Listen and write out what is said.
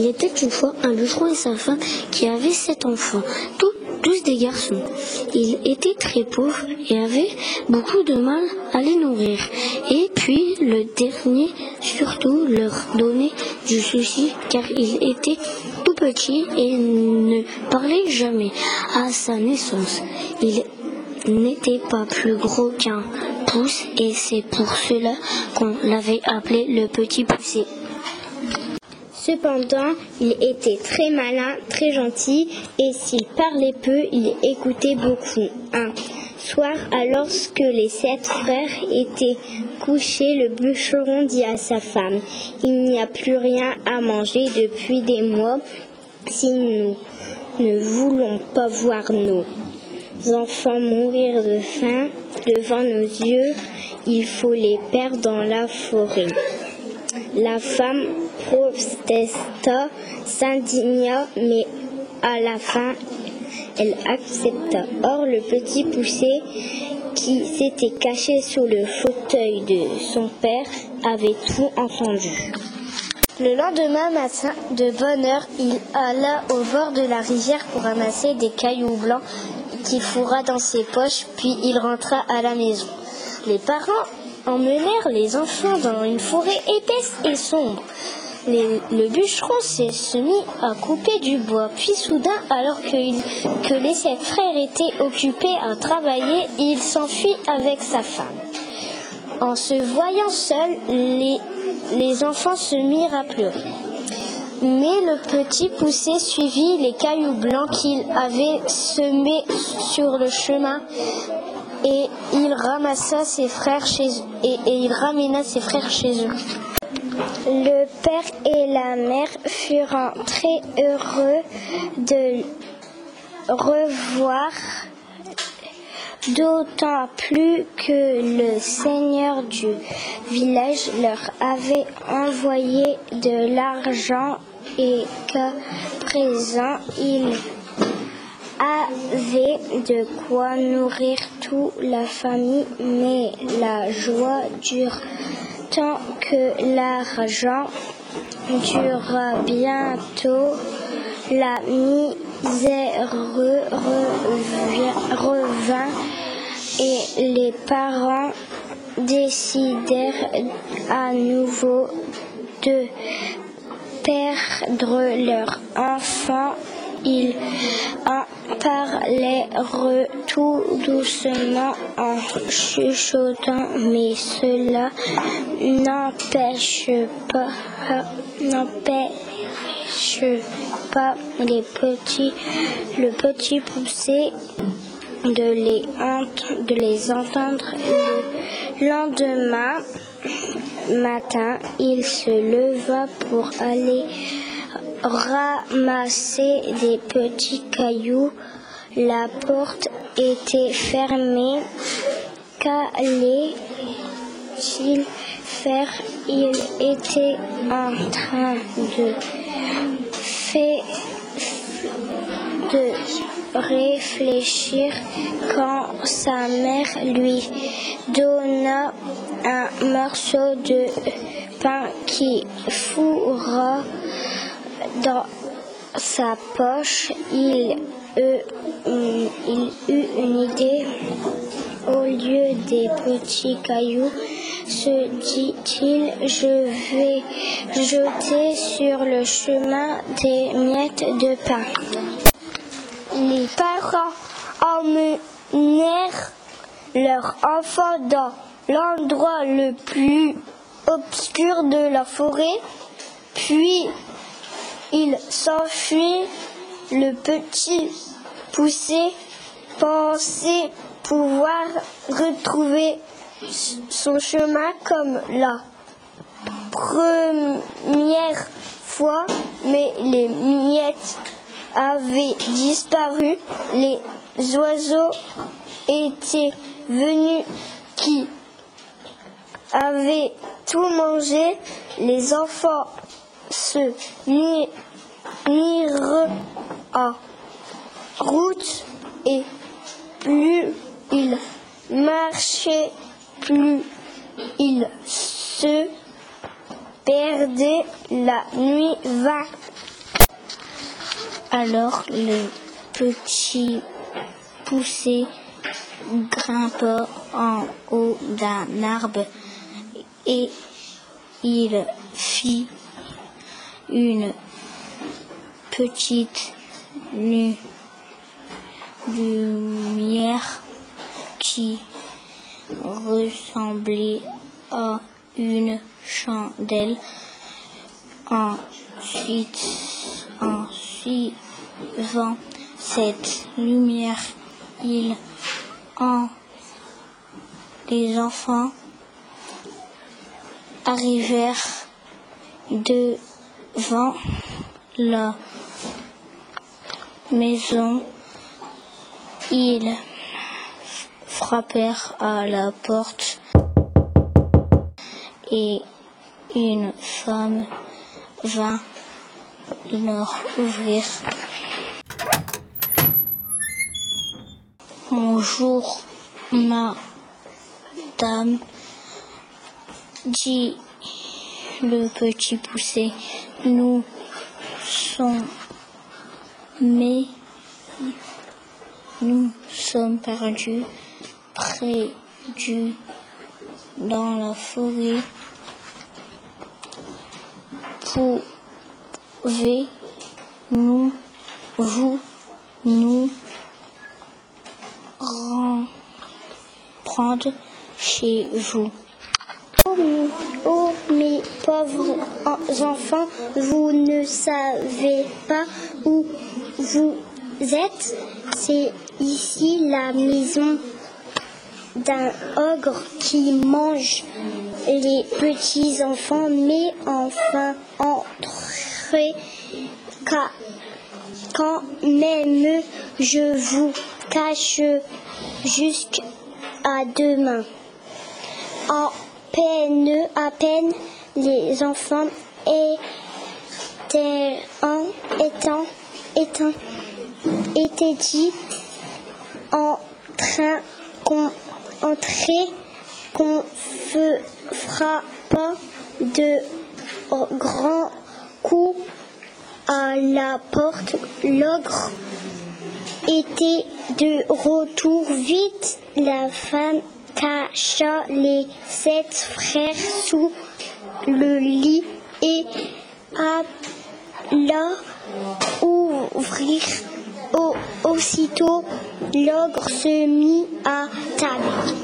Il était une fois un bûcheron et sa femme qui avaient sept enfants, tous, tous des garçons. Ils étaient très pauvres et avaient beaucoup de mal à les nourrir. Et puis le dernier surtout leur donnait du souci car il était tout petit et ne parlait jamais à sa naissance. Il n'était pas plus gros qu'un pouce et c'est pour cela qu'on l'avait appelé le petit poussé. Cependant, il était très malin, très gentil, et s'il parlait peu, il écoutait beaucoup. Un soir, alors que les sept frères étaient couchés, le bûcheron dit à sa femme, Il n'y a plus rien à manger depuis des mois. Si nous ne voulons pas voir nos enfants mourir de faim devant nos yeux, il faut les perdre dans la forêt. La femme protesta, s'indigna, mais à la fin, elle accepta. Or, le petit poussé, qui s'était caché sous le fauteuil de son père, avait tout entendu. Le lendemain matin, de bonne heure, il alla au bord de la rivière pour ramasser des cailloux blancs qu'il fourra dans ses poches, puis il rentra à la maison. Les parents emmenèrent les enfants dans une forêt épaisse et sombre. Le bûcheron s'est se mit à couper du bois. Puis soudain, alors que, les sept frères étaient occupés à travailler, il s'enfuit avec sa femme. En se voyant seul, les, enfants se mirent à pleurer. Mais le petit poussé suivit les cailloux blancs qu'il avait semés sur le chemin et il ramassa ses frères chez et, et il ramena ses frères chez eux. Le père et la mère furent très heureux de revoir, d'autant plus que le seigneur du village leur avait envoyé de l'argent et qu'à présent il avait de quoi nourrir toute la famille, mais la joie dure tant que l'argent dura bientôt. La misère revint et les parents décidèrent à nouveau de perdre leur enfant. Ils en parlèrent tout doucement en chuchotant, mais cela n'empêche pas, n'empêche pas les petits, le petit poussé de les, de les entendre. Le lendemain matin, il se leva pour aller ramasser des petits cailloux. La porte était fermée. Qu'allait-il faire? Il était en train de faire de réfléchir quand sa mère lui donna un morceau de pain qui fourra dans sa poche. Il eut, une idée. Au lieu des petits cailloux, se dit-il, je vais jeter sur le chemin des miettes de pain. Les parents emmenèrent leur enfant dans l'endroit le plus obscur de la forêt, puis il s'enfuit. Le petit poussé pensait pouvoir retrouver son chemin comme la première fois, mais les miettes avaient disparu. Les oiseaux étaient venus qui avaient tout mangé. Les enfants se mi- mirent en route et plus ils marchaient, plus ils se perdaient. La nuit vint Alors le petit poussé grimpa en haut d'un arbre et il fit une petite lumière qui ressemblait à une chandelle. Ensuite, en suivant cette lumière, il en les enfants arrivèrent devant la maison. Ils frappèrent à la porte et une femme vint leur ouvrir. Bonjour, madame, dit le petit poussé. Nous sommes, mais nous sommes perdus près du dans la forêt. Pouvez-nous vous nous prendre chez vous? Pauvres enfants, vous ne savez pas où vous êtes? C'est ici la maison d'un ogre qui mange les petits enfants, mais enfin entrez quand même je vous cache jusqu'à demain. À peine, à peine les enfants étaient, étant, étant, étaient dit en train qu'on entrer qu'on fera pas de grands coups à la porte. L'ogre était de retour vite. La femme cacha les sept frères sous le lit et alla ouvrir. Aussitôt, l'ogre se mit à table.